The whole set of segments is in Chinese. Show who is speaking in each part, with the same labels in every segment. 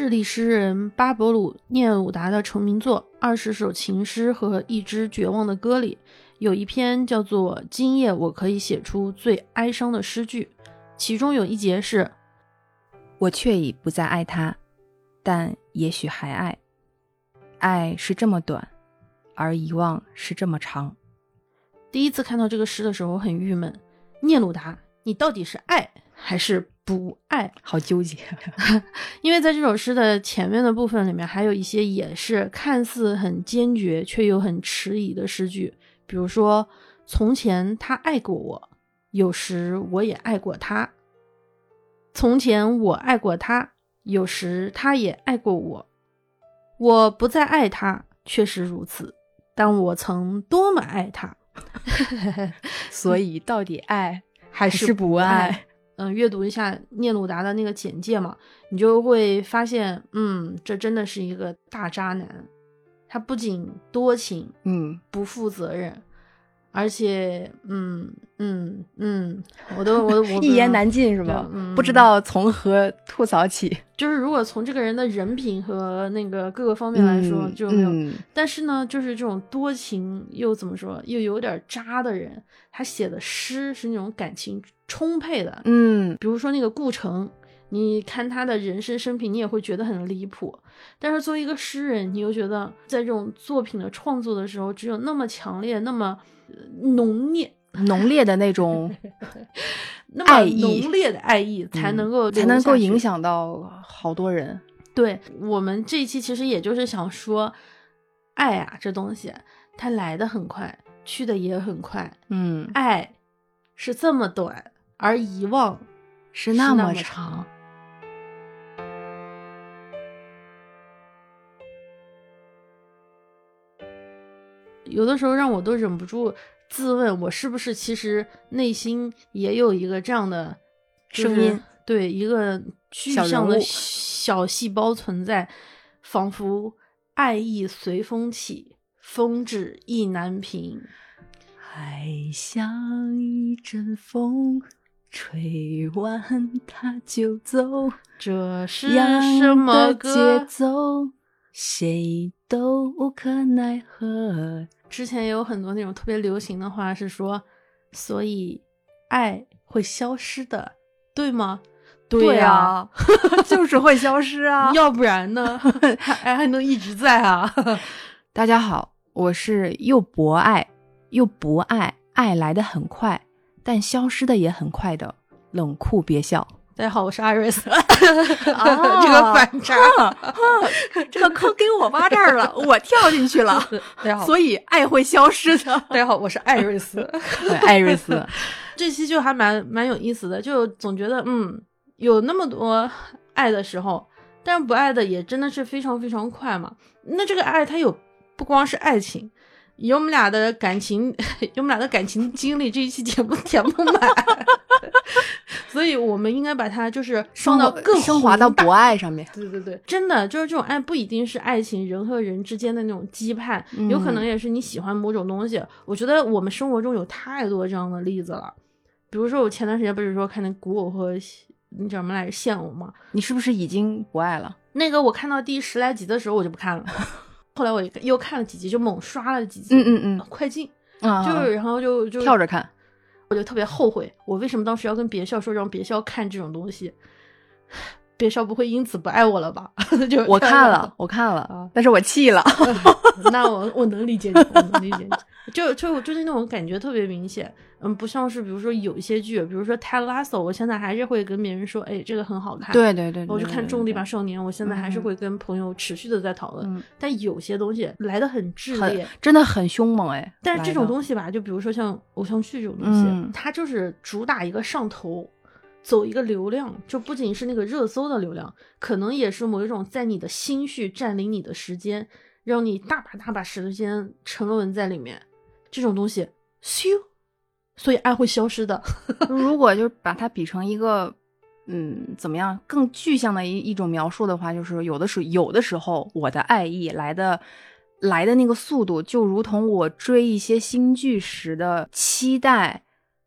Speaker 1: 智利诗人巴勃鲁·聂鲁达的成名作《二十首情诗和一支绝望的歌》里，有一篇叫做《今夜我可以写出最哀伤的诗句》，其中有一节是：“
Speaker 2: 我却已不再爱他，但也许还爱。爱是这么短，而遗忘是这么长。”
Speaker 1: 第一次看到这个诗的时候，我很郁闷。聂鲁达，你到底是爱还是？不爱，
Speaker 2: 好纠结，
Speaker 1: 因为在这首诗的前面的部分里面，还有一些也是看似很坚决却又很迟疑的诗句，比如说“从前他爱过我，有时我也爱过他”，“从前我爱过他，有时他也爱过我”，“我不再爱他，确实如此，但我曾多么爱他”，
Speaker 2: 所以到底爱？
Speaker 1: 还是不爱？嗯，阅读一下聂鲁达的那个简介嘛，你就会发现，嗯，这真的是一个大渣男。他不仅多情，
Speaker 2: 嗯，
Speaker 1: 不负责任，而且，嗯嗯嗯，我都我我
Speaker 2: 一言难尽是吧？嗯不知道从何吐槽起。
Speaker 1: 就是如果从这个人的人品和那个各个方面来说，就没有。但是呢，就是这种多情又怎么说，又有点渣的人，他写的诗是那种感情充沛的。
Speaker 2: 嗯，
Speaker 1: 比如说那个顾城，你看他的人生生平，你也会觉得很离谱。但是作为一个诗人，你又觉得在这种作品的创作的时候，只有那么强烈、那么浓烈、
Speaker 2: 浓烈的那种。
Speaker 1: 那么浓烈的爱意才能够
Speaker 2: 才能够影响到好多人。
Speaker 1: 对我们这一期其实也就是想说，爱啊这东西它来的很快，去的也很快。
Speaker 2: 嗯，
Speaker 1: 爱是这么短，而遗忘
Speaker 2: 是那
Speaker 1: 么
Speaker 2: 长。
Speaker 1: 有的时候让我都忍不住。自问我是不是其实内心也有一个这样的
Speaker 2: 声音，
Speaker 1: 对一个具象的小细胞存在，仿佛爱意随风起，风止意难平。
Speaker 2: 爱像一阵风，吹完它就走。
Speaker 1: 这是什么
Speaker 2: 节奏？谁都无可奈何。
Speaker 1: 之前也有很多那种特别流行的话是说，所以爱会消失的，对吗？
Speaker 2: 对呀，就是会消失啊，
Speaker 1: 要不然呢？爱还能一直在啊。
Speaker 2: 大家好，我是又博爱又不爱，爱来的很快，但消失的也很快的冷酷憋笑。
Speaker 1: 大家好，我是艾瑞斯。这个反差，
Speaker 2: 这个坑给我挖这儿了，我跳进去了。
Speaker 1: 大家好，
Speaker 2: 所以爱会消失的。
Speaker 1: 大家好，我是艾瑞斯。
Speaker 2: 艾瑞斯，
Speaker 1: 这期就还蛮蛮有意思的，就总觉得嗯，有那么多爱的时候，但是不爱的也真的是非常非常快嘛。那这个爱，它有不光是爱情。以我们俩的感情，以我们俩的感情经历，这一期节目填不满，所以我们应该把它就是放到更
Speaker 2: 升华到博爱上面。
Speaker 1: 对对对，真的就是这种爱不一定是爱情，人和人之间的那种羁绊，有可能也是你喜欢某种东西。我觉得我们生活中有太多这样的例子了，比如说我前段时间不是说看那古偶和那叫什么来着现偶吗？
Speaker 2: 你是不是已经不爱了？
Speaker 1: 那个我看到第十来集的时候我就不看了。后来我又看了几集，就猛刷了几集，
Speaker 2: 嗯嗯嗯，
Speaker 1: 快进，就是然后就就
Speaker 2: 跳着看，
Speaker 1: 我就特别后悔，我为什么当时要跟别校说让别校看这种东西，别少不会因此不爱我了吧？就
Speaker 2: 我看了，我看了，啊但是我气了，
Speaker 1: 那我我能理解你，我能理解你。就就就是那种感觉特别明显，嗯，不像是比如说有一些剧，比如说《泰拉索》，我现在还是会跟别人说，哎，这个很好看。
Speaker 2: 对对对。
Speaker 1: 我就看《重力吧少年》，我现在还是会跟朋友持续的在讨论。但有些东西来的很炽烈，
Speaker 2: 真的很凶猛哎。
Speaker 1: 但是这种东西吧，就比如说像偶像剧这种东西，它就是主打一个上头，走一个流量，就不仅是那个热搜的流量，可能也是某一种在你的心绪占领你的时间，让你大把大把时间沉沦在里面。这种东西，咻，所以爱会消失的。
Speaker 2: 如果就是把它比成一个，嗯，怎么样更具象的一一种描述的话，就是有的时候有的时候，我的爱意来的来的那个速度，就如同我追一些新剧时的期待、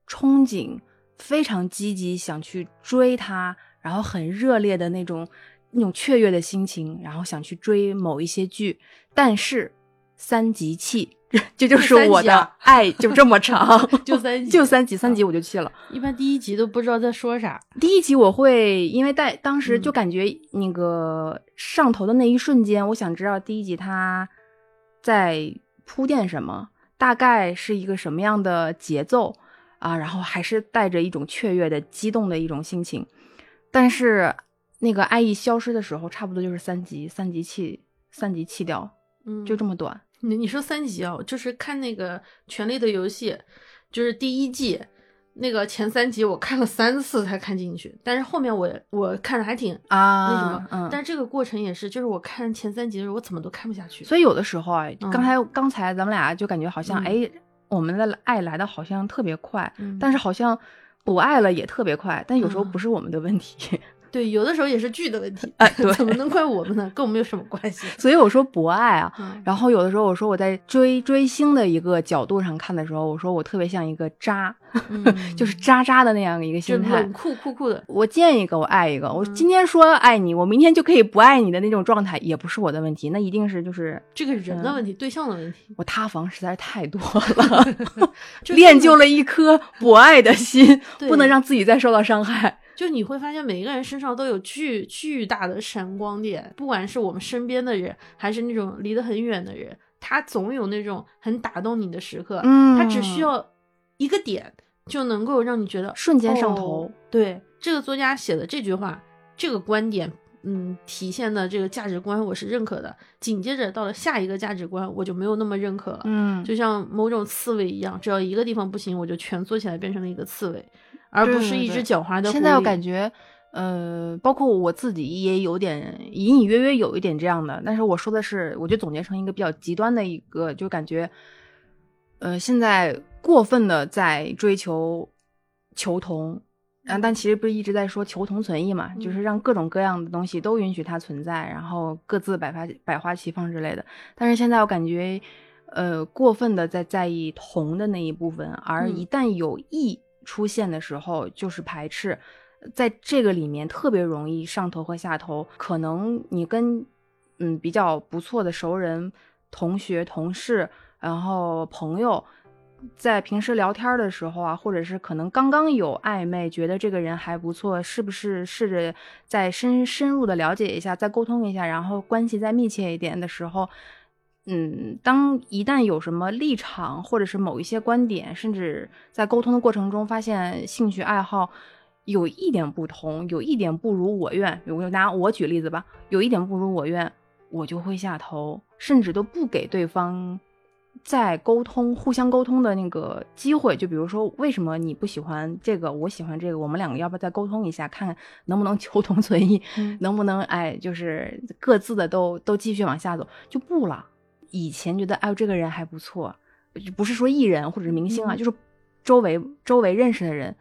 Speaker 2: 憧憬，非常积极想去追他，然后很热烈的那种那种雀跃的心情，然后想去追某一些剧，但是三集气，这就是我的爱，就这么长，
Speaker 1: 就三集，
Speaker 2: 就三集，三集我就气了。
Speaker 1: 一般第一集都不知道在说啥。
Speaker 2: 第一集我会因为在当时就感觉那个上头的那一瞬间，我想知道第一集它在铺垫什么，大概是一个什么样的节奏啊，然后还是带着一种雀跃的、激动的一种心情，但是。那个爱意消失的时候，差不多就是三级，三级弃，三级弃掉，
Speaker 1: 嗯，
Speaker 2: 就这么短。
Speaker 1: 你你说三级啊，就是看那个《权力的游戏》，就是第一季那个前三集，我看了三次才看进去，但是后面我我看着还挺
Speaker 2: 啊
Speaker 1: 那什么，
Speaker 2: 嗯，
Speaker 1: 但是这个过程也是，就是我看前三集的时候，我怎么都看不下去。
Speaker 2: 所以有的时候啊，刚才刚才咱们俩就感觉好像，哎，我们的爱来的好像特别快，但是好像不爱了也特别快，但有时候不是我们的问题。
Speaker 1: 对，有的时候也是剧的问题，
Speaker 2: 哎，
Speaker 1: 怎么能怪我们呢？跟我们有什么关系？
Speaker 2: 所以我说博爱啊，然后有的时候我说我在追追星的一个角度上看的时候，我说我特别像一个渣，就是渣渣的那样的一个心态，
Speaker 1: 冷酷酷酷的。
Speaker 2: 我见一个我爱一个，我今天说爱你，我明天就可以不爱你的那种状态，也不是我的问题，那一定是就是
Speaker 1: 这个人的问题，对象的问题。
Speaker 2: 我塌房实在是太多 了，练就了一颗博爱的心，不能让自己再受到伤害。
Speaker 1: 就你会发现，每一个人身上都有巨巨大的闪光点，不管是我们身边的人，还是那种离得很远的人，他总有那种很打动你的时刻。
Speaker 2: 嗯，
Speaker 1: 他只需要一个点，就能够让你觉得
Speaker 2: 瞬间上头。
Speaker 1: 对，这个作家写的这句话，这个观点，嗯，体现的这个价值观，我是认可的。紧接着到了下一个价值观，我就没有那么认可了。
Speaker 2: 嗯，
Speaker 1: 就像某种刺猬一样，只要一个地方不行，我就蜷缩起来变成了一个刺猬。而不是一只狡猾的。
Speaker 2: 现在我感觉，呃，包括我自己也有点隐隐约约有一点这样的。但是我说的是，我就总结成一个比较极端的一个，就感觉，呃，现在过分的在追求求同，啊，但其实不是一直在说求同存异嘛，就是让各种各样的东西都允许它存在，然后各自百花百花齐放之类的。但是现在我感觉，呃，过分的在在意同的那一部分，而一旦有异。出现的时候就是排斥，在这个里面特别容易上头和下头。可能你跟嗯比较不错的熟人、同学、同事，然后朋友，在平时聊天的时候啊，或者是可能刚刚有暧昧，觉得这个人还不错，是不是试着再深深入的了解一下，再沟通一下，然后关系再密切一点的时候。嗯，当一旦有什么立场，或者是某一些观点，甚至在沟通的过程中发现兴趣爱好有一点不同，有一点不如我愿，我就拿我举例子吧，有一点不如我愿，我就会下头，甚至都不给对方再沟通、互相沟通的那个机会。就比如说，为什么你不喜欢这个，我喜欢这个，我们两个要不要再沟通一下，看看能不能求同存异，能不能哎，就是各自的都都继续往下走，就不了。以前觉得哎呦，这个人还不错，不是说艺人或者是明星啊，就是周围周围认识的人。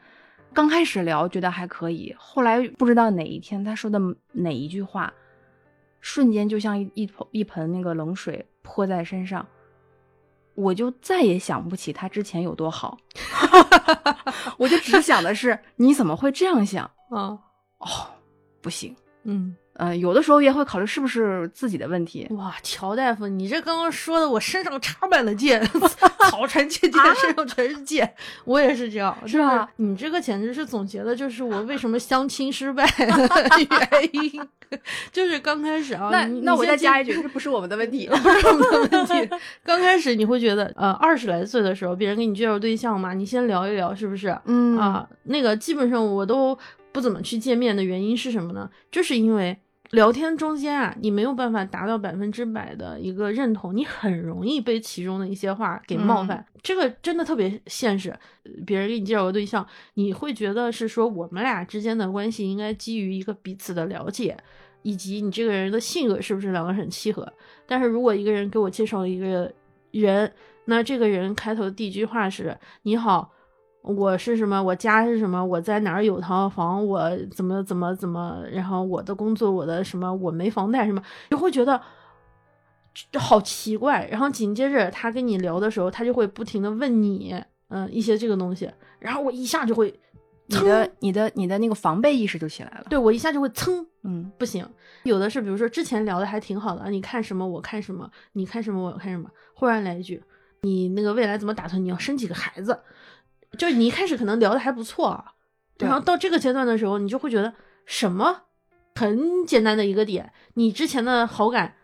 Speaker 2: 刚开始聊觉得还可以，后来不知道哪一天他说的哪一句话，瞬间就像一一盆一盆那个冷水泼在身上，我就再也想不起他之前有多好，我就只想的是你怎么会这样想
Speaker 1: 啊？
Speaker 2: 哦，不行，
Speaker 1: 嗯。
Speaker 2: 呃，有的时候也会考虑是不是自己的问题。
Speaker 1: 哇，乔大夫，你这刚刚说的，我身上插满了剑，草船借箭，身上全是剑。我也是这样，
Speaker 2: 是吧？
Speaker 1: 你这个简直是总结的，就是我为什么相亲失败的 原因。就是刚开始啊，
Speaker 2: 那那我再加一句，这不是我们的问题，
Speaker 1: 不是我们的问题。刚开始你会觉得，呃，二十来岁的时候，别人给你介绍对象嘛，你先聊一聊，是不是？
Speaker 2: 嗯
Speaker 1: 啊，那个基本上我都不怎么去见面的原因是什么呢？就是因为。聊天中间啊，你没有办法达到百分之百的一个认同，你很容易被其中的一些话给冒犯。这个真的特别现实。别人给你介绍个对象，你会觉得是说我们俩之间的关系应该基于一个彼此的了解，以及你这个人的性格是不是两个人很契合。但是如果一个人给我介绍了一个人，那这个人开头第一句话是“你好”。我是什么？我家是什么？我在哪儿有套房？我怎么怎么怎么？然后我的工作，我的什么？我没房贷什么？就会觉得好奇怪。然后紧接着他跟你聊的时候，他就会不停的问你，嗯，一些这个东西。然后我一下就会
Speaker 2: 你的你的你的那个防备意识就起来了。
Speaker 1: 对我一下就会噌，
Speaker 2: 嗯
Speaker 1: 不行。有的是，比如说之前聊的还挺好的，啊你看什么我看什么，你看什么我看什么，忽然来一句，你那个未来怎么打算？你要生几个孩子？就是你一开始可能聊的还不错啊，然后到这个阶段的时候，你就会觉得什么很简单的一个点，你之前的好感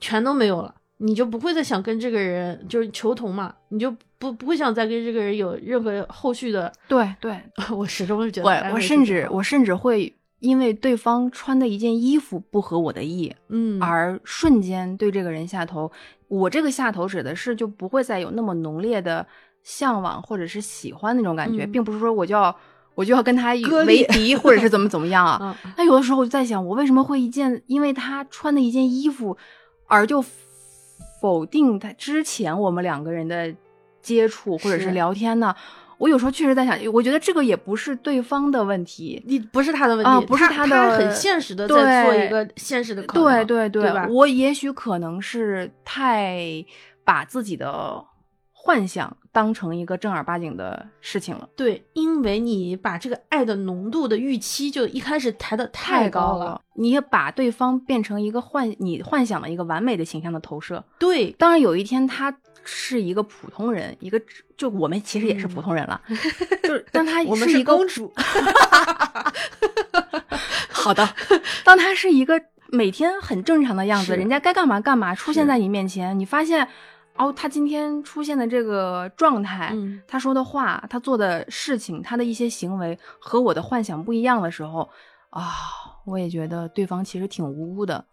Speaker 1: 全都没有了。你就不会再想跟这个人就是求同嘛，你就不不会想再跟这个人有任何后续的。
Speaker 2: 对对，
Speaker 1: 我始终是觉得
Speaker 2: 我我甚至我甚至会因为对方穿的一件衣服不合我的意，
Speaker 1: 嗯
Speaker 2: 而瞬间对这个人下头。我这个下头指的是就不会再有那么浓烈的向往或者是喜欢那种感觉，
Speaker 1: 嗯
Speaker 2: 并不是说我就要我就要跟他为敌或者是怎么怎么样啊。
Speaker 1: 嗯
Speaker 2: 那有的时候我就在想，我为什么会一件因为他穿的一件衣服而就否定他之前我们两个人的接触或者
Speaker 1: 是
Speaker 2: 是聊天呢？我有时候确实在想，我觉得这个也不是对方的问题，
Speaker 1: 你不是他的问题，
Speaker 2: 啊不是
Speaker 1: 他
Speaker 2: 他的
Speaker 1: 很现实的在做
Speaker 2: 对
Speaker 1: 一个现实的考
Speaker 2: 对
Speaker 1: 量，
Speaker 2: 对
Speaker 1: 对吧
Speaker 2: 我也许可能是太把自己的幻想当成一个正儿八经的事情了，
Speaker 1: 对，因为你把这个爱的浓度的预期就一开始抬得太高
Speaker 2: 了，你也把对方变成一个幻你幻想的一个完美的形象的投射。
Speaker 1: 对，
Speaker 2: 当然，有一天他是一个普通人，一个就我们其实也是普通人了，就是当他
Speaker 1: 嗯我们是
Speaker 2: 是一个
Speaker 1: 公主，
Speaker 2: 好的，当他是一个每天很正常的样子，人家该干嘛干嘛，出现在你面前，你发现，哦，他今天出现的这个状态，
Speaker 1: 嗯
Speaker 2: 他说的话，他做的事情，他的一些行为和我的幻想不一样的时候，啊，我也觉得对方其实挺无辜的。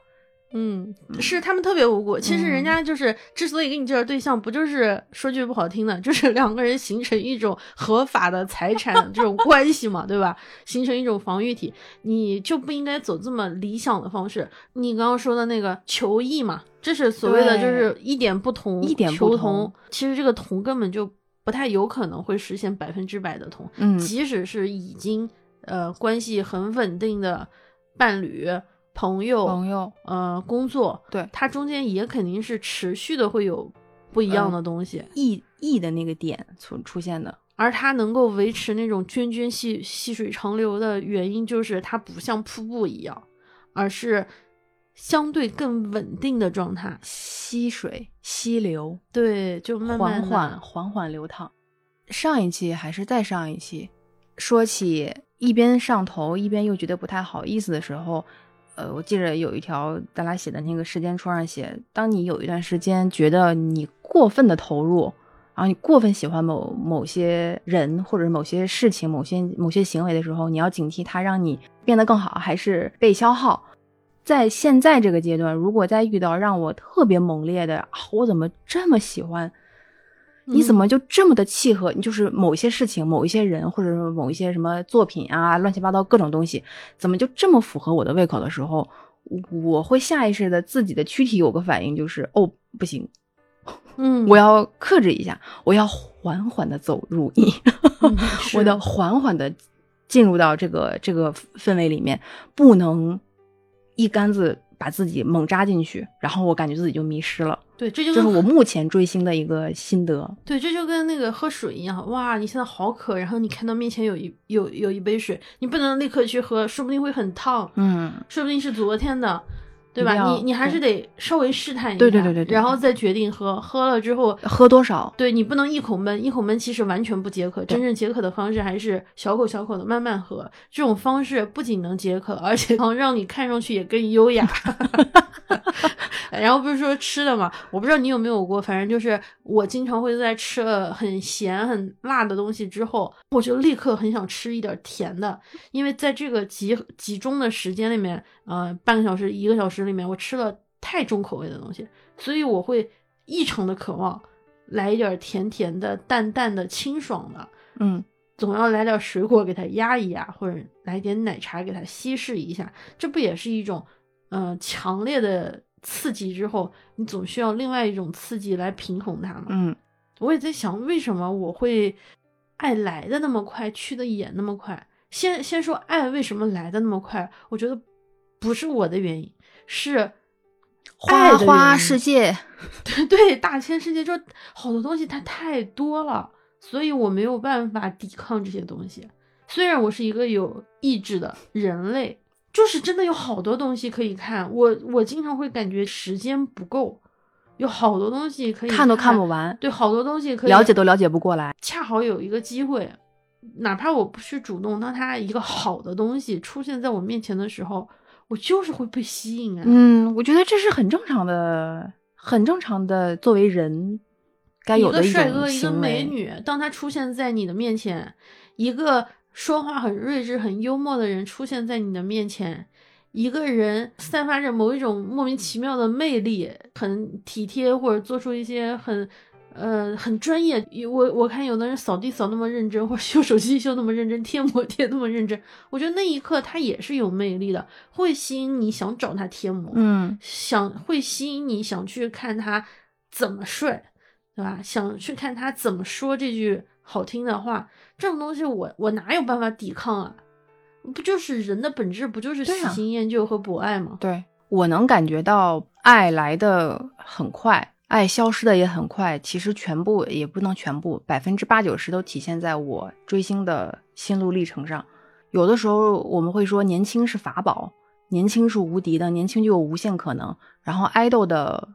Speaker 1: 嗯，是他们特别无辜。其实人
Speaker 2: 嗯
Speaker 1: 家就是之所以给你介绍对象，不就是说句不好听的，就是两个人形成一种合法的财产这种关系嘛，对吧？形成一种防御体，你就不应该走这么理想的方式。你刚刚说的那个求异嘛，这是所谓的就是一点不同，
Speaker 2: 一点不
Speaker 1: 求
Speaker 2: 同
Speaker 1: 其实这个同根本就不太有可能会实现百分之百的同，
Speaker 2: 嗯
Speaker 1: 即使是已经呃关系很稳定的伴侣、朋友、
Speaker 2: 朋友，
Speaker 1: 呃工作，
Speaker 2: 对。
Speaker 1: 它中间也肯定是持续的会有不一样的东西，
Speaker 2: 异异的那个点出出现的，
Speaker 1: 而它能够维持那种涓涓细细水长流的原因，就是它不像瀑布一样，而是相对更稳定的状态。
Speaker 2: 溪水溪流，
Speaker 1: 对，就慢慢
Speaker 2: 缓缓缓缓流淌。上一期还是再上一期，说起一边上头一边又觉得不太好意思的时候，呃，我记着有一条咱俩写的那个时间戳上写，当你有一段时间觉得你过分的投入，然后你过分喜欢某某些人或者某些事情、某些某些行为的时候，你要警惕它让你变得更好，还是被消耗。在现在这个阶段，如果再遇到让我特别猛烈的，我怎么这么喜欢？你怎么就这么的契合？你就是某一些事情、某一些人，或者是某一些什么作品啊，乱七八糟各种东西，怎么就这么符合我的胃口的时候，我会下意识的自己的躯体有个反应，就是哦，不行，
Speaker 1: 嗯，
Speaker 2: 我要克制一下，我要缓缓的走入你，
Speaker 1: 嗯
Speaker 2: 我的缓缓的进入到这个这个氛围里面，不能一竿子把自己猛扎进去，然后我感觉自己就迷失了。
Speaker 1: 对，这就
Speaker 2: 这是我目前追星的一个心得。
Speaker 1: 对，这就跟那个喝水一样，哇，你现在好渴，然后你看到面前有一有有一杯水，你不能立刻去喝，说不定会很烫，
Speaker 2: 嗯，
Speaker 1: 说不定是昨天的，对吧？你你还是得稍微试探一下，
Speaker 2: 对对对对对
Speaker 1: 然后再决定喝，喝了之后。
Speaker 2: 喝多少？
Speaker 1: 对你不能一口闷，一口闷其实完全不解渴。真正解渴的方式还是小口小口的慢慢喝。这种方式不仅能解渴，而且能让你看上去也更优雅。然后不是说吃的嘛，我不知道你有没有过，反正就是我经常会在吃了很咸很辣的东西之后，我就立刻很想吃一点甜的，因为在这个集集中的时间里面，呃，半个小时一个小时里面，我吃了太重口味的东西，所以我会异常的渴望来一点甜甜的、淡淡的、清爽的。
Speaker 2: 嗯，
Speaker 1: 总要来点水果给它压一压，或者来点奶茶给它稀释一下，这不也是一种，呃，强烈的刺激之后，你总需要另外一种刺激来平衡它嘛。
Speaker 2: 嗯，
Speaker 1: 我也在想，为什么我会爱来的那么快，去的也那么快？先先说爱为什么来的那么快，我觉得不是我的原因，是
Speaker 2: 花花世界，
Speaker 1: 对对，大千世界就好多东西它太多了，所以我没有办法抵抗这些东西，虽然我是一个有意志的人类，就是真的有好多东西可以看。我我经常会感觉时间不够，有好多东西可以
Speaker 2: 看都看不完，
Speaker 1: 对，好多东西可以
Speaker 2: 了解都了解不过来。
Speaker 1: 恰好有一个机会，哪怕我不去主动，当他一个好的东西出现在我面前的时候，我就是会被吸引啊。
Speaker 2: 嗯，我觉得这是很正常的，很正常的，作为人该有的
Speaker 1: 一个帅哥，一个美女，当他出现在你的面前，一个。说话很睿智、很幽默的人出现在你的面前，一个人散发着某一种莫名其妙的魅力，很体贴或者做出一些很，呃，很专业。我我看有的人扫地扫那么认真，或者修手机修那么认真，贴膜贴那么认真，我觉得那一刻他也是有魅力的，会吸引你想找他贴膜，
Speaker 2: 嗯，
Speaker 1: 想会吸引你想去看他怎么睡，对吧？想去看他怎么说这句。好听的话，这种东西我我哪有办法抵抗啊？不就是人的本质不就是喜新厌旧和博爱吗？
Speaker 2: 对我能感觉到爱来的很快，爱消失的也很快。其实全部也不能全部，百分之八九十都体现在我追星的心路历程上。有的时候我们会说年轻是法宝，年轻是无敌的，年轻就有无限可能。然后爱豆的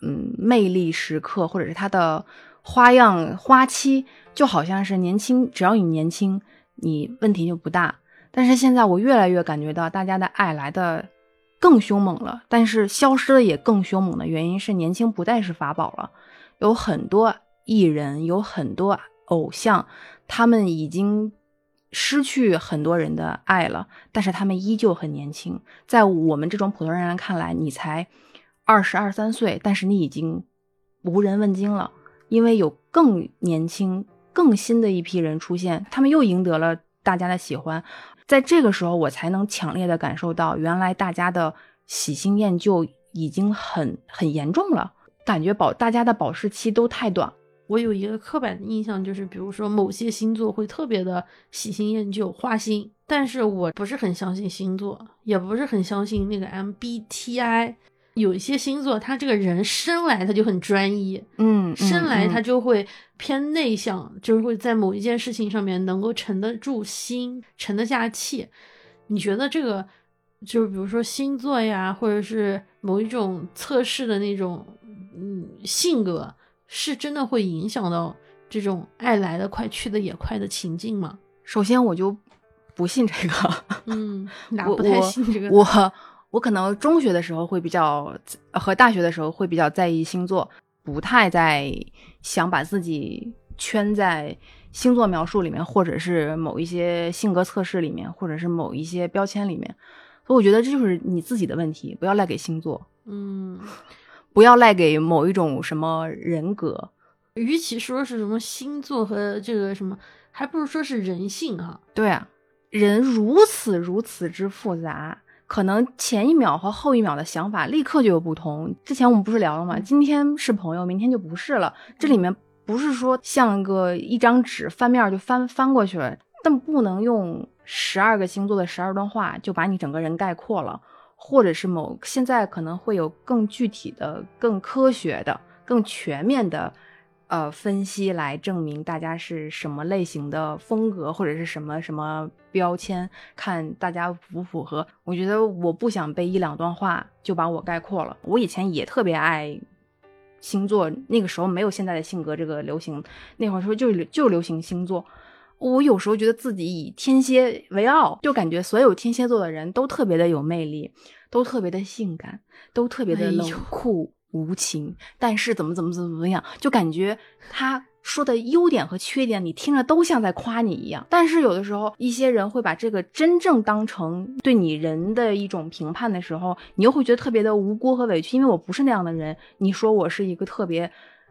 Speaker 2: 嗯魅力时刻，或者是他的。花样花期就好像是年轻，只要你年轻，你问题就不大。但是现在我越来越感觉到大家的爱来的更凶猛了，但是消失的也更凶猛的原因是年轻不再是法宝了。有很多艺人，有很多偶像，他们已经失去很多人的爱了，但是他们依旧很年轻。在我们这种普通人看来，你才二十二三岁，但是你已经无人问津了。因为有更年轻、更新的一批人出现，他们又赢得了大家的喜欢，在这个时候，我才能强烈的感受到，原来大家的喜新厌旧已经很很严重了，感觉保大家的保质期都太短。
Speaker 1: 我有一个刻板的印象，就是比如说某些星座会特别的喜新厌旧、花心，但是我不是很相信星座，也不是很相信那个 MBTI。有一些星座，他这个人生来他就很专一，
Speaker 2: 嗯，
Speaker 1: 生来他就会偏内向，就是会在某一件事情上面能够沉得住心，沉得下气。你觉得这个，就是比如说星座呀，或者是某一种测试的那种，嗯，性格，是真的会影响到这种爱来的快去的也快的情境吗？
Speaker 2: 首先，我就不信这个，
Speaker 1: 嗯，哪不太信这个？
Speaker 2: 我。我可能中学的时候会比较和大学的时候会比较在意星座，不太在想把自己圈在星座描述里面，或者是某一些性格测试里面，或者是某一些标签里面。所以我觉得这就是你自己的问题，不要赖给星座，
Speaker 1: 嗯，
Speaker 2: 不要赖给某一种什么人格。
Speaker 1: 与其说是什么星座和这个什么，还不如说是人性哈。
Speaker 2: 对啊，人如此如此之复杂。可能前一秒和后一秒的想法立刻就有不同。之前我们不是聊了吗？今天是朋友，明天就不是了。这里面不是说像个一张纸翻面就翻翻过去了，但不能用十二个星座的十二段话就把你整个人概括了，或者是某现在可能会有更具体的、更科学的、更全面的。呃，分析来证明大家是什么类型的风格，或者是什么什么标签，看大家符不符合。我觉得我不想被一两段话就把我概括了。我以前也特别爱星座，那个时候没有现在的性格这个流行，那会儿说就就流行星座。我有时候觉得自己以天蝎为傲，就感觉所有天蝎座的人都特别的有魅力，都特别的性感，都特别的冷酷。无情，但是怎么怎么怎么怎么样，就感觉他说的优点和缺点，你听着都像在夸你一样。但是有的时候，一些人会把这个真正当成对你人的一种评判的时候，你又会觉得特别的无辜和委屈，因为我不是那样的人。你说我是一个特别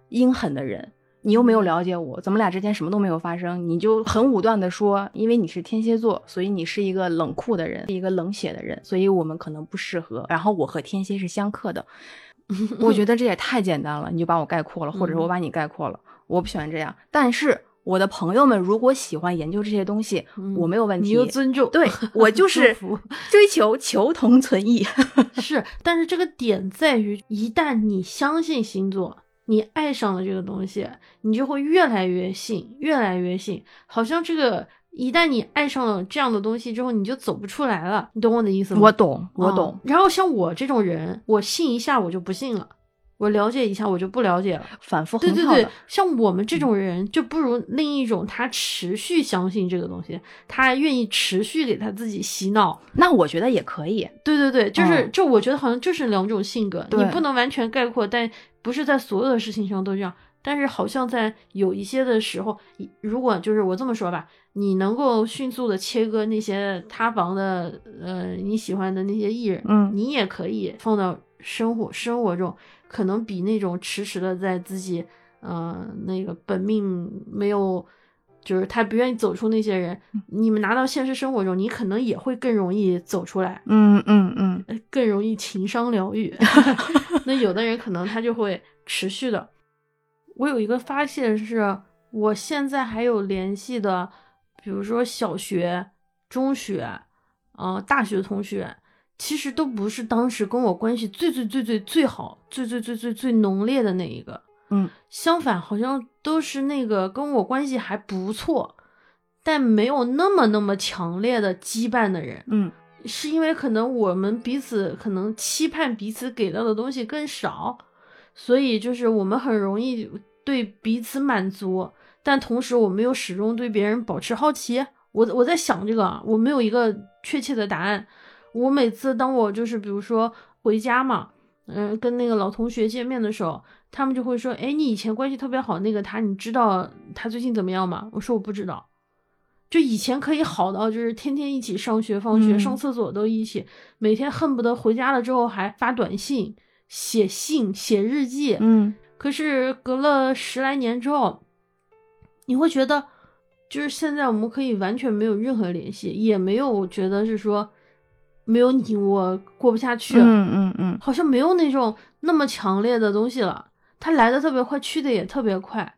Speaker 2: 阴狠的人，你又没有了解我，咱们俩之间什么都没有发生，你就很武断的说，因为你是天蝎座，所以你是一个冷酷的人，一个冷血的人，所以我们可能不适合。然后我和天蝎是相克的。我觉得这也太简单了，你就把我概括了，或者是我把你概括了。我不喜欢这样，但是我的朋友们如果喜欢研究这些东西，我没有问题。
Speaker 1: 你就尊重，
Speaker 2: 对 我就是追求求同存异。
Speaker 1: 是，但是这个点在于，一旦你相信星座，你爱上了这个东西，你就会越来越信，越来越信，好像这个一旦你爱上了这样的东西之后，你就走不出来了。你懂我的意思吗？
Speaker 2: 我懂，我懂。
Speaker 1: 然后像我这种人，我信一下我就不信了。我了解一下，我就不了解了，
Speaker 2: 反复
Speaker 1: 对对对，像我们这种人，就不如另一种，他持续相信这个东西，他愿意持续给他自己洗脑。
Speaker 2: 那我觉得也可以。
Speaker 1: 对对对，就是就我觉得好像就是两种性格，
Speaker 2: 你
Speaker 1: 不能完全概括，但不是在所有的事情上都这样。但是好像在有一些的时候，如果就是我这么说吧，你能够迅速的切割那些塌房的呃你喜欢的那些艺人，
Speaker 2: 嗯，
Speaker 1: 你也可以放到生活生活中。可能比那种迟迟的在自己，呃，那个本命没有，就是他不愿意走出那些人，你们拿到现实生活中，你可能也会更容易走出来，
Speaker 2: 嗯嗯嗯，
Speaker 1: 更容易情商疗愈。那有的人可能他就会持续的。我有一个发现是，我现在还有联系的，比如说小学、中学，嗯，大学同学。其实都不是当时跟我关系最最最最最好、最最最最最浓烈的那一个，
Speaker 2: 嗯，
Speaker 1: 相反，好像都是那个跟我关系还不错，但没有那么那么强烈的羁绊的人，
Speaker 2: 嗯，
Speaker 1: 是因为可能我们彼此可能期盼彼此给到的东西更少，所以就是我们很容易对彼此满足，但同时我们又始终对别人保持好奇。我我在想这个，我没有一个确切的答案。我每次当我就是比如说回家嘛，嗯，跟那个老同学见面的时候，他们就会说：“哎，你以前关系特别好那个他，你知道他最近怎么样吗？”我说：“我不知道。”就以前可以好到就是天天一起上学放学，上厕所都一起，每天恨不得回家了之后还发短信、写信、写日记。
Speaker 2: 嗯，
Speaker 1: 可是隔了十来年之后，你会觉得，就是现在我们可以完全没有任何联系，也没有觉得是说。没有你，我过不下去。
Speaker 2: 嗯嗯嗯，
Speaker 1: 好像没有那种那么强烈的东西了。它来的特别快，去的也特别快。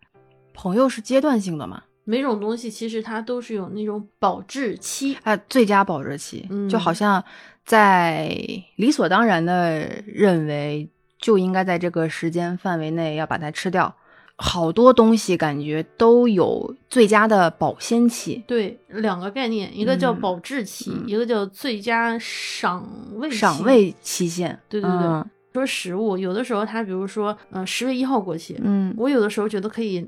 Speaker 2: 朋友是阶段性的嘛？
Speaker 1: 每种东西其实它都是有那种保质期
Speaker 2: 啊，最佳保质期。就好像在理所当然的认为，就应该在这个时间范围内要把它吃掉。好多东西感觉都有最佳的保鲜期，
Speaker 1: 对，两个概念，一个叫保质期，一个叫最佳赏味
Speaker 2: 赏味期限。
Speaker 1: 对对对，说食物，有的时候它比如说，嗯，十月一号过期，
Speaker 2: 嗯，
Speaker 1: 我有的时候觉得可以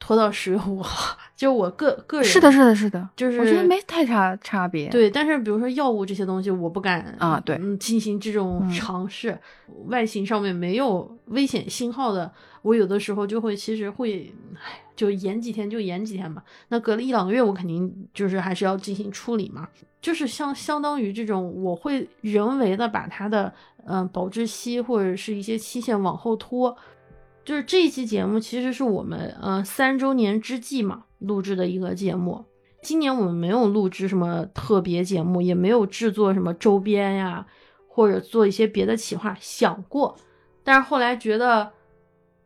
Speaker 1: 拖到十月五号，就我个个人
Speaker 2: 是的，是的，是的，
Speaker 1: 就是
Speaker 2: 我觉得没太差差别。
Speaker 1: 对，但是比如说药物这些东西，我不敢
Speaker 2: 啊，对，
Speaker 1: 进行这种尝试，外形上面没有危险信号的。我有的时候就会，其实会，哎，就延几天就延几天吧。那隔了一两个月，我肯定就是还是要进行处理嘛。就是相相当于这种，我会人为的把它的嗯保质期或者是一些期限往后拖。就是这一期节目其实是我们呃三周年之际嘛录制的一个节目。今年我们没有录制什么特别节目，也没有制作什么周边呀，或者做一些别的企划，想过，但是后来觉得。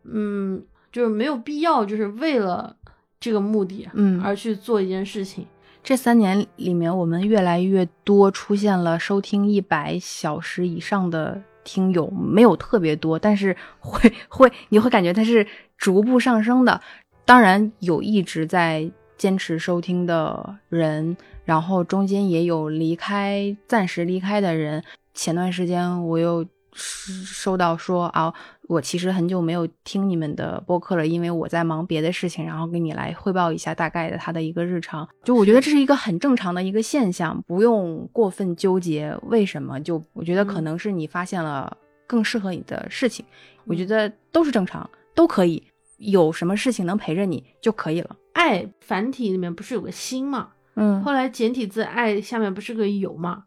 Speaker 1: 嗯，就是没有必要，就是为了这个目的，
Speaker 2: 嗯，
Speaker 1: 而去做一件事情。
Speaker 2: 这三年里面，我们越来越多出现了收听一百小时以上的听友，没有特别多，但是会 会你会感觉它是逐步上升的。当然有一直在坚持收听的人，然后中间也有离开、暂时离开的人。前段时间我又。收到说啊，我其实很久没有听你们的播客了，因为我在忙别的事情，然后给你来汇报一下大概的他的一个日常。就我觉得这是一个很正常的一个现象，不用过分纠结为什么。就我觉得可能是你发现了更适合你的事情，我觉得都是正常，都可以。有什么事情能陪着你就可以了。
Speaker 1: 爱繁体里面不是有个心吗？
Speaker 2: 嗯，
Speaker 1: 后来简体字爱下面不是个有吗？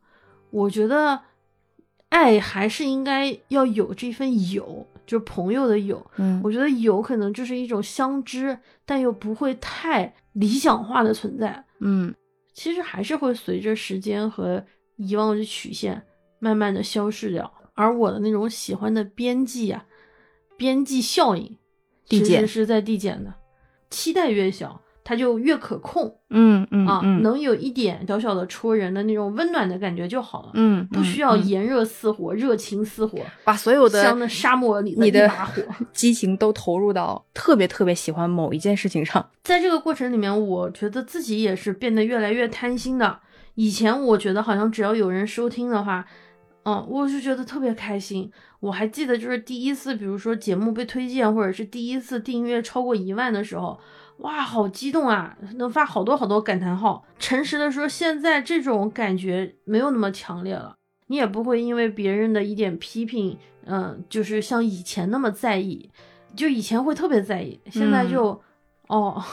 Speaker 1: 我觉得。爱还是应该要有这份友，就是朋友的友。
Speaker 2: 嗯，
Speaker 1: 我觉得友可能就是一种相知，但又不会太理想化的存在。
Speaker 2: 嗯，
Speaker 1: 其实还是会随着时间和遗忘的曲线慢慢的消失掉。而我的那种喜欢的边际啊，边际效应，其实是在递减的。期待越小，它就越可控
Speaker 2: 嗯嗯
Speaker 1: 啊，
Speaker 2: 嗯
Speaker 1: 能有一点小小的戳人的那种温暖的感觉就好了，
Speaker 2: 嗯，
Speaker 1: 不需要炎热似火、热情似火，
Speaker 2: 把所有的
Speaker 1: 像那沙漠里
Speaker 2: 你的
Speaker 1: 一把火。
Speaker 2: 激情都投入到特别特别喜欢某一件事情上。
Speaker 1: 在这个过程里面，我觉得自己也是变得越来越贪心的。以前我觉得好像只要有人收听的话，嗯，我就觉得特别开心。我还记得就是第一次，比如说节目被推荐，或者是第一次订阅超过一万的时候，哇，好激动啊，能发好多好多感叹号。诚实的说，现在这种感觉没有那么强烈了，你也不会因为别人的一点批评，嗯，就是像以前那么在意。就以前会特别在意，现在就，哦，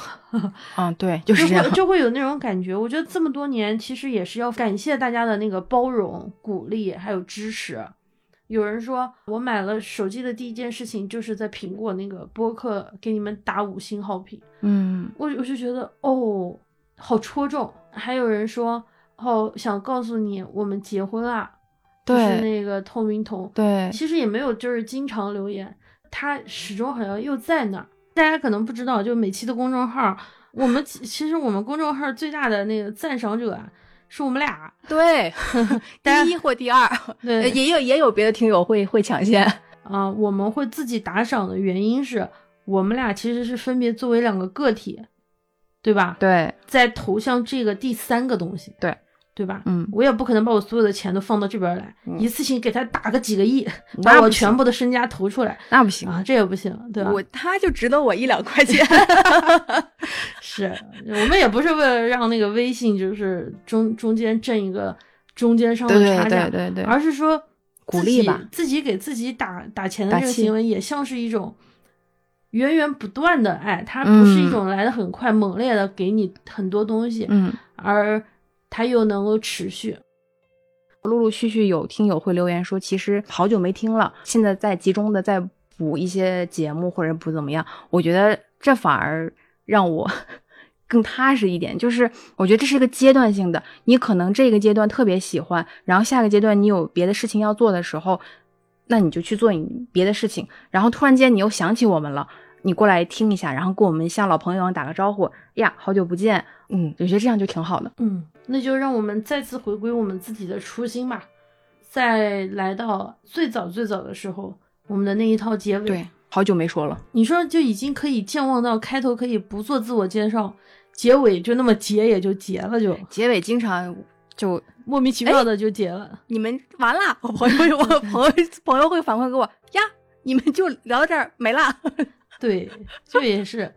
Speaker 2: 嗯，对，就是这样
Speaker 1: 会。就会有那种感觉。我觉得这么多年，其实也是要感谢大家的那个包容、鼓励还有支持。有人说我买了手机的第一件事情就是在苹果那个播客给你们打五星好评，
Speaker 2: 嗯
Speaker 1: 我我就觉得哦，好戳中。还有人说哦，想告诉你我们结婚啦，就是那个透明瞳，
Speaker 2: 对，
Speaker 1: 其实也没有就是经常留言，他始终好像又在那儿。大家可能不知道，就每期的公众号，我们其其实我们公众号最大的那个赞赏者啊，是我们俩。
Speaker 2: 对，第一或第二，
Speaker 1: 对
Speaker 2: 也有也有别的听友会会抢先。
Speaker 1: 啊、我们会自己打赏的原因是我们俩其实是分别作为两个个体，对吧？
Speaker 2: 对，
Speaker 1: 在投向这个第三个东西，
Speaker 2: 对
Speaker 1: 对吧？
Speaker 2: 嗯，
Speaker 1: 我也不可能把我所有的钱都放到这边来，
Speaker 2: 嗯
Speaker 1: 一次性给他打个几个亿，把我全部的身家投出来
Speaker 2: 那不行，
Speaker 1: 啊，这也不行，对吧？
Speaker 2: 我他就值得我一两块钱。
Speaker 1: 是我们也不是为了让那个微信就是中中间挣一个中间商的差价，
Speaker 2: 对对对，
Speaker 1: 而是说
Speaker 2: 鼓励吧
Speaker 1: 自己给自己打打钱的这个行为，也像是一种源源不断的爱，它不是一
Speaker 2: 嗯
Speaker 1: 种来的很快、猛烈的给你很多东西，
Speaker 2: 嗯，
Speaker 1: 而它又能够持续。
Speaker 2: 陆陆续续有听友会留言说，其实好久没听了，现在在集中的在补一些节目或者补怎么样，我觉得这反而让我更踏实一点。就是我觉得这是一个阶段性的，你可能这个阶段特别喜欢，然后下个阶段你有别的事情要做的时候，那你就去做你别的事情，然后突然间你又想起我们了。你过来听一下，然后跟我们像老朋友一样打个招呼呀，好久不见，嗯，我觉得这样就挺好的。
Speaker 1: 嗯，那就让我们再次回归我们自己的初心吧，再来到最早最早的时候，我们的那一套结尾。
Speaker 2: 对，好久没说了。
Speaker 1: 你说就已经可以健忘到开头可以不做自我介绍，结尾就那么结也就结了就，
Speaker 2: 结尾经常就
Speaker 1: 莫名其妙的就结了。
Speaker 2: 你们完了，我朋友我朋友朋友会反馈给我呀，你们就聊到这儿没了。
Speaker 1: 对，这也是。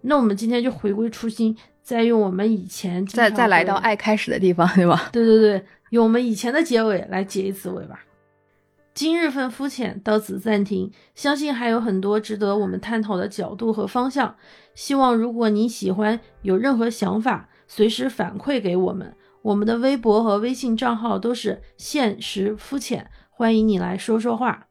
Speaker 1: 那我们今天就回归初心，再用我们以前
Speaker 2: 再再来到，爱开始的地方，对吧？
Speaker 1: 对对对，用我们以前的结尾来结一次尾吧。今日份肤浅到此暂停，相信还有很多值得我们探讨的角度和方向。希望如果你喜欢，有任何想法，随时反馈给我们。我们的微博和微信账号都是现实肤浅，欢迎你来说说话。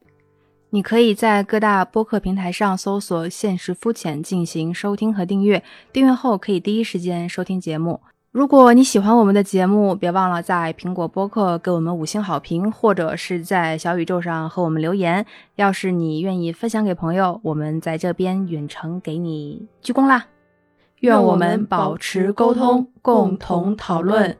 Speaker 2: 你可以在各大播客平台上搜索“现实肤浅”进行收听和订阅，订阅后可以第一时间收听节目。如果你喜欢我们的节目，别忘了在苹果播客给我们五星好评，或者是在小宇宙上和我们留言。要是你愿意分享给朋友，我们在这边远程给你鞠躬啦！愿我们保持沟通，共同讨论。